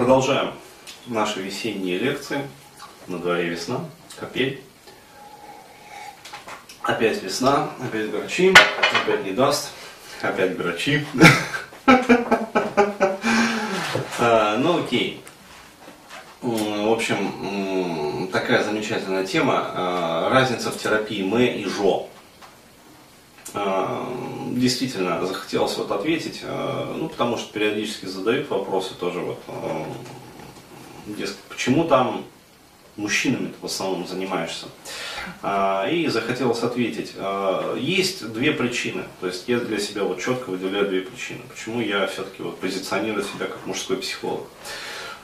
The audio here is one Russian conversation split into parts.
Продолжаем наши весенние лекции. На дворе весна, капель. Опять весна, опять грачи, опять не даст, опять грачи. А, ну окей. В общем, такая замечательная тема. А, разница в терапии М и ЖО. А, действительно захотелось вот ответить, а, ну, потому что периодически задают вопросы тоже вот, а, дескать, почему там мужчинами в основном занимаешься. И захотелось ответить. Есть две причины. То есть я для себя вот четко выделяю две причины. Почему я все-таки вот позиционирую себя как мужской психолог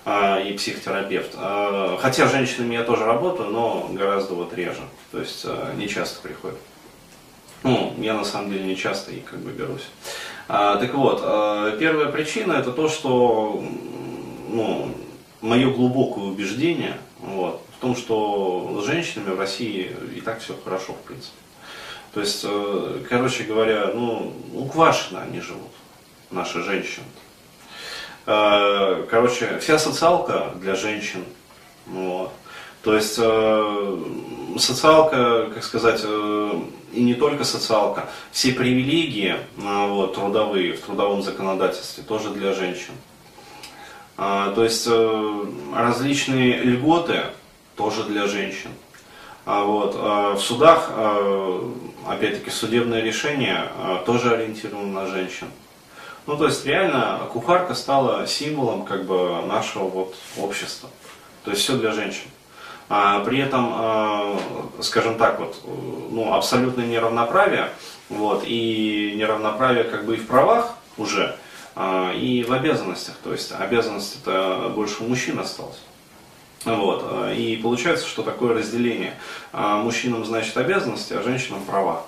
и психотерапевт. Хотя женщинами я тоже работаю, но гораздо вот реже. То есть не часто приходят. Ну, я на самом деле не часто и как бы берусь. А, так вот, а, первая причина это то, что ну, мое глубокое убеждение вот, в том, что с женщинами в России и так все хорошо, в принципе. То есть, э, короче говоря, ну, уквашено они живут, наши женщины. А, короче, вся социалка для женщин. Вот. То есть э, социалка, как сказать, э, и не только социалка, все привилегии э, вот, трудовые в трудовом законодательстве тоже для женщин. А, то есть различные льготы тоже для женщин. А вот, в судах, опять-таки, судебное решение тоже ориентировано на женщин. Ну, то есть, реально, кухарка стала символом, как бы, нашего вот общества. То есть, все для женщин. А, при этом, а, скажем так, вот, ну, абсолютное неравноправие, вот, и неравноправие как бы и в правах уже, а, и в обязанностях. То есть обязанность это больше у мужчин осталось. Вот. И получается, что такое разделение. Мужчинам значит обязанности, а женщинам права.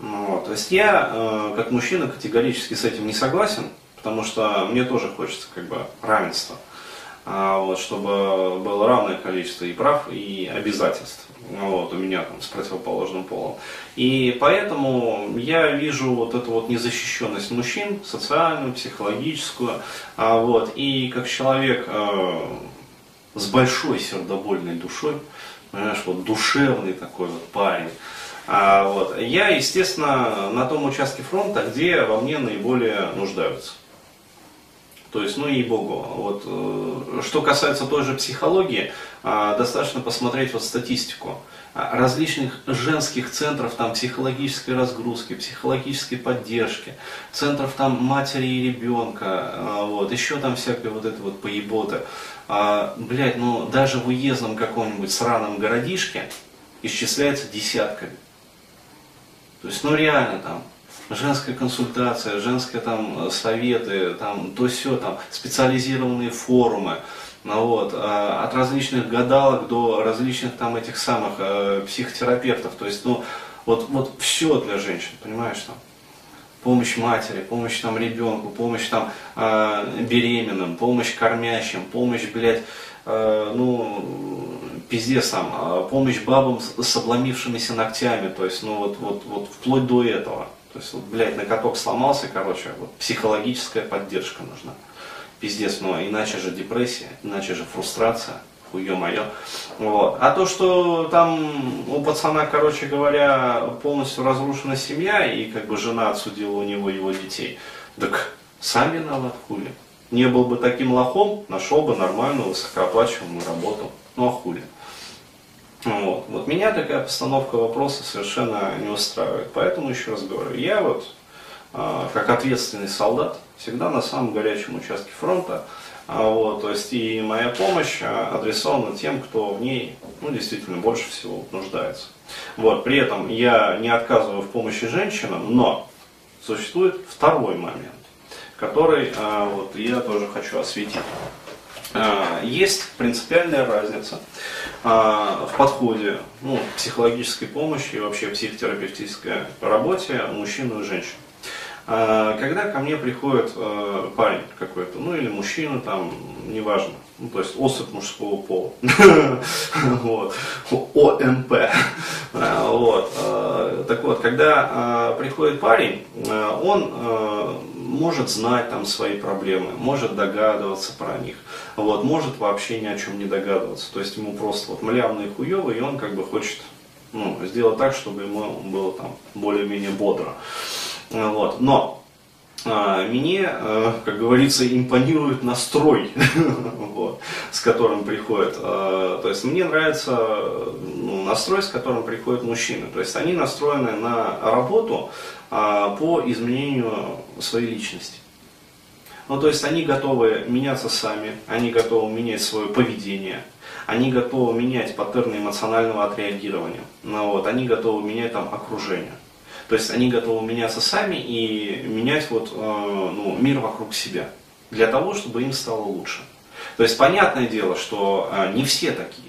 Вот. То есть я, как мужчина, категорически с этим не согласен, потому что мне тоже хочется как бы равенства. А, вот, чтобы было равное количество и прав, и обязательств. Вот, у меня там с противоположным полом. И поэтому я вижу вот эту вот незащищенность мужчин, социальную, психологическую. А, вот, и как человек э, с большой сердобольной душой, понимаешь, вот душевный такой вот парень, а, вот, я, естественно, на том участке фронта, где во мне наиболее нуждаются. То есть, ну и богу. Вот, э, что касается той же психологии, а, достаточно посмотреть вот статистику а, различных женских центров там психологической разгрузки, психологической поддержки, центров там матери и ребенка, вот, еще там всякой вот этой вот поеботы. Блять, ну даже в уездном каком-нибудь сраном городишке исчисляется десятками. То есть, ну реально там женская консультация, женские там советы, там то все там специализированные форумы, ну, вот, а, от различных гадалок до различных там этих самых э, психотерапевтов, то есть, ну, вот, вот все для женщин, понимаешь, там, помощь матери, помощь там ребенку, помощь там э, беременным, помощь кормящим, помощь, блядь, э, ну, пиздец там, э, помощь бабам с обломившимися ногтями, то есть, ну, вот, вот, вот вплоть до этого. То есть, вот, блядь, на каток сломался, короче, вот, психологическая поддержка нужна. Пиздец, но иначе же депрессия, иначе же фрустрация, хуе мое. Вот. А то, что там у пацана, короче говоря, полностью разрушена семья, и как бы жена отсудила у него его детей, так сам виноват, хули. Не был бы таким лохом, нашел бы нормальную высокооплачиваемую работу. Ну а хули. Вот. вот меня такая постановка вопроса совершенно не устраивает. Поэтому еще раз говорю, я вот э, как ответственный солдат всегда на самом горячем участке фронта. А, вот, то есть и моя помощь а, адресована тем, кто в ней ну, действительно больше всего нуждается. Вот, при этом я не отказываю в помощи женщинам, но существует второй момент, который а, вот, я тоже хочу осветить. А, есть принципиальная разница а, в подходе ну, психологической помощи и вообще психотерапевтической работе мужчин и женщин. А, когда ко мне приходит парень какой-то, ну или мужчина, там, неважно, ну, то есть особь мужского пола, вот, ОМП, вот, так вот, когда приходит парень, он может знать там свои проблемы, может догадываться про них, вот, может вообще ни о чем не догадываться. То есть ему просто вот млявно и хуево, и он как бы хочет ну, сделать так, чтобы ему было там более-менее бодро. Вот. Но а, мне, э, как говорится, импонирует настрой, вот, с которым приходит. А, то есть мне нравится ну, настрой, с которым приходят мужчины. То есть они настроены на работу а, по изменению своей личности. Ну, то есть они готовы меняться сами, они готовы менять свое поведение, они готовы менять паттерны эмоционального отреагирования, ну, вот, они готовы менять там окружение. То есть они готовы меняться сами и менять вот, э, ну, мир вокруг себя, для того, чтобы им стало лучше. То есть понятное дело, что э, не все такие.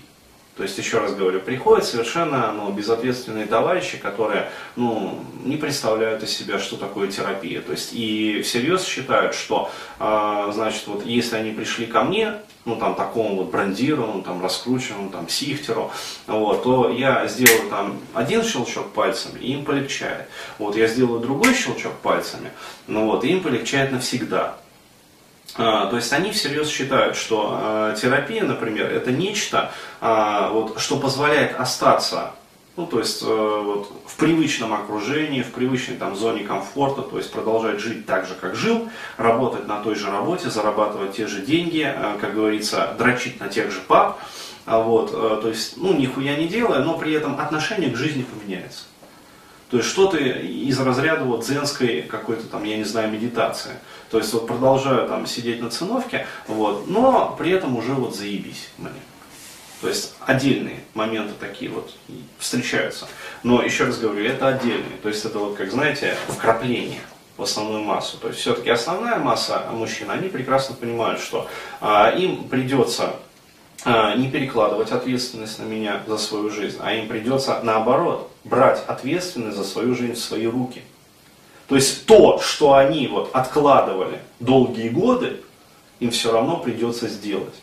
То есть, еще раз говорю, приходят совершенно ну, безответственные товарищи, которые ну, не представляют из себя, что такое терапия. То есть, и всерьез считают, что, э, значит, вот если они пришли ко мне, ну, там, такому вот брендированному, там, раскрученному, там, психтеру, вот, то я сделаю там один щелчок пальцами, и им полегчает. Вот, я сделаю другой щелчок пальцами, ну, вот, и им полегчает навсегда. А, то есть они всерьез считают, что а, терапия, например, это нечто, а, вот, что позволяет остаться ну, то есть э, вот, в привычном окружении, в привычной там, зоне комфорта, то есть продолжать жить так же, как жил, работать на той же работе, зарабатывать те же деньги, э, как говорится, дрочить на тех же пап, вот, э, то есть, ну, нихуя не делая, но при этом отношение к жизни поменяется. То есть что-то из разряда вот дзенской какой-то там, я не знаю, медитации. То есть вот продолжаю там сидеть на циновке, вот, но при этом уже вот заебись мне. То есть отдельные моменты такие вот встречаются. Но еще раз говорю, это отдельные. То есть это вот, как знаете, вкрапление в основную массу. То есть все-таки основная масса мужчин, они прекрасно понимают, что а, им придется а, не перекладывать ответственность на меня за свою жизнь, а им придется наоборот брать ответственность за свою жизнь в свои руки. То есть то, что они вот откладывали долгие годы, им все равно придется сделать.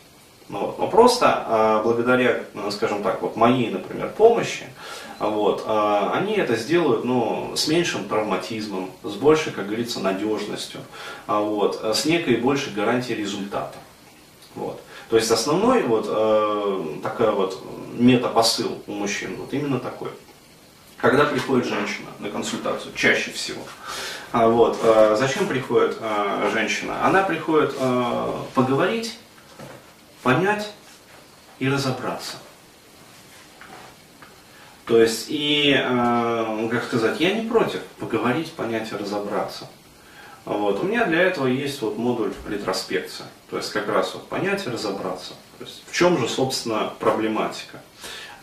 Ну, вот. Но просто а, благодаря, ну, скажем так, вот моей, например, помощи, вот, а, они это сделают ну, с меньшим травматизмом, с большей, как говорится, надежностью, а, вот, с некой большей гарантией результата. Вот. То есть основной вот э, такая вот метапосыл у мужчин вот именно такой. Когда приходит женщина на консультацию, чаще всего, а, вот, э, зачем приходит э, женщина? Она приходит э, поговорить понять и разобраться. То есть, и, как сказать, я не против поговорить, понять и разобраться. Вот. У меня для этого есть вот модуль ретроспекция. То есть, как раз вот понять и разобраться. То есть, в чем же, собственно, проблематика.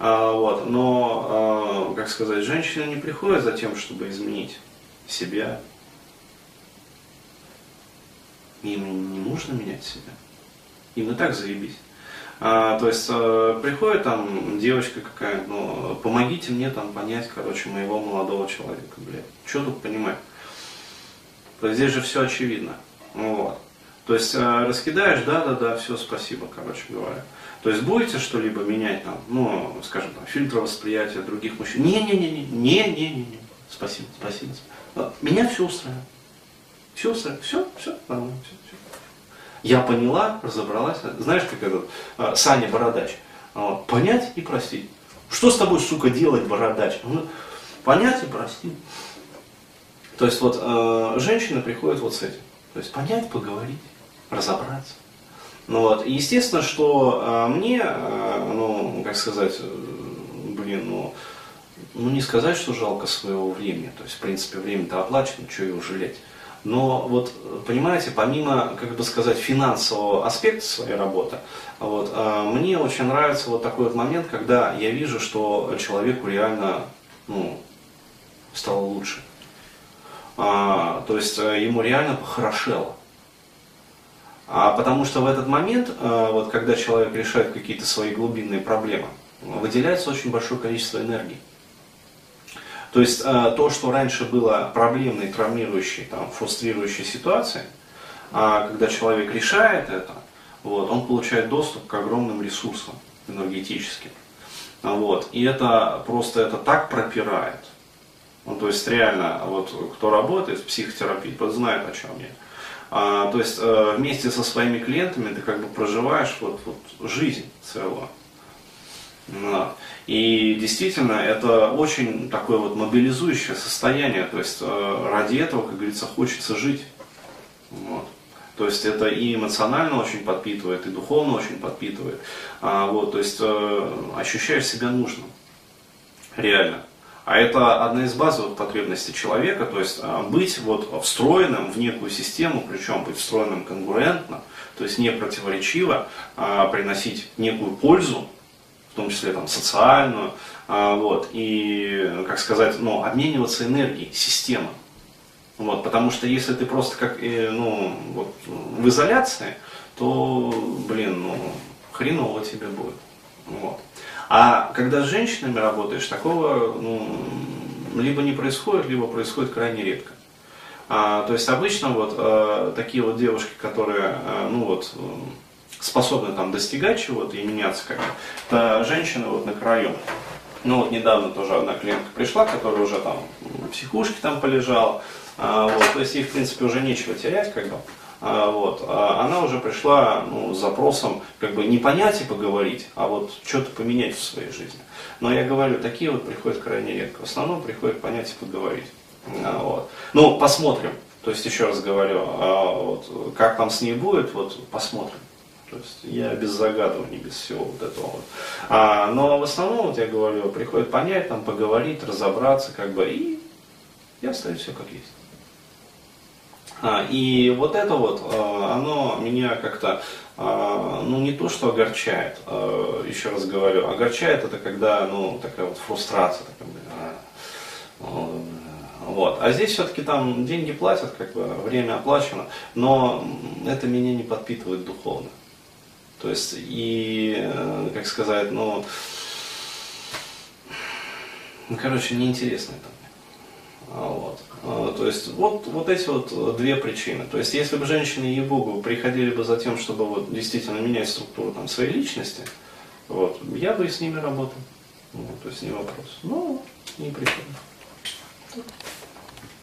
А, вот. Но, э, как сказать, женщина не приходит за тем, чтобы изменить себя. Им не нужно менять себя. Им и так заебись. А, то есть а, приходит там девочка какая ну, помогите мне там понять, короче, моего молодого человека, блядь. Что тут понимать? То есть здесь же все очевидно. Вот. То есть а, раскидаешь, да, да, да, все, спасибо, короче говоря. То есть будете что-либо менять там, ну, скажем, там, фильтр восприятия других мужчин? Не-не-не-не, не-не-не, спасибо, спасибо. Меня все устраивает. Все устраивает, все, все, нормально, все, все. Я поняла, разобралась. Знаешь, как этот а, Саня Бородач. Вот, понять и простить. Что с тобой, сука, делать, Бородач? Понять и простить. То есть вот э, женщины приходят вот с этим. То есть понять, поговорить, разобраться. Ну вот, и естественно, что э, мне, э, ну, как сказать, э, блин, ну, ну не сказать, что жалко своего времени. То есть, в принципе, время-то оплачено, что его жалеть. Но вот, понимаете, помимо, как бы сказать, финансового аспекта своей работы, вот, а, мне очень нравится вот такой вот момент, когда я вижу, что человеку реально ну, стало лучше. А, то есть э, ему реально похорошело. А потому что в этот момент, а, вот, когда человек решает какие-то свои глубинные проблемы, выделяется очень большое количество энергии. То есть э, то, что раньше было проблемной, травмирующей, там, фрустрирующей ситуацией, а когда человек решает это, вот, он получает доступ к огромным ресурсам энергетическим. Вот, и это просто это так пропирает. Ну, то есть реально, вот кто работает в психотерапии, знает, о чем я. А, то есть э, вместе со своими клиентами ты как бы проживаешь вот, вот жизнь целую. Да. И действительно, это очень такое вот мобилизующее состояние. То есть э, ради этого, как говорится, хочется жить. Вот. То есть это и эмоционально очень подпитывает, и духовно очень подпитывает. А, вот, то есть э, ощущаешь себя нужным. Реально. А это одна из базовых потребностей человека, то есть э, быть вот встроенным в некую систему, причем быть встроенным конкурентно, то есть не противоречиво, а приносить некую пользу в том числе там, социальную, а, вот, и, как сказать, ну, обмениваться энергией, система. Вот, потому что если ты просто как, ну, вот, в изоляции, то, блин, ну, хреново тебе будет. Вот. А когда с женщинами работаешь, такого ну, либо не происходит, либо происходит крайне редко. А, то есть обычно вот а, такие вот девушки, которые, а, ну вот, способны там достигать чего-то и меняться как-то, это женщины вот на краю. Ну вот недавно тоже одна клиентка пришла, которая уже там в психушке там полежала, а, вот, то есть ей в принципе уже нечего терять как бы. А, вот, а она уже пришла ну, с запросом как бы не понять и поговорить, а вот что-то поменять в своей жизни. Но я говорю, такие вот приходят крайне редко. В основном приходят понять и поговорить. А, вот. Ну, посмотрим. То есть, еще раз говорю, вот, как там с ней будет, вот посмотрим. То есть я без загадываний, без всего вот этого. А, но в основном, вот я говорю, приходит понять, там, поговорить, разобраться, как бы, и я оставлю все как есть. А, и вот это вот, а, оно меня как-то, а, ну не то, что огорчает, еще раз говорю, огорчает это когда, ну, такая вот фрустрация, такая, вот. А здесь все-таки там деньги платят, как бы время оплачено, но это меня не подпитывает духовно. То есть, и, э, как сказать, ну, ну короче, неинтересно это. Вот. А, то есть вот, вот эти вот две причины. То есть если бы женщины и Богу приходили бы за тем, чтобы вот действительно менять структуру там, своей личности, вот, я бы и с ними работал. Вот, то есть не вопрос. Но не приходит.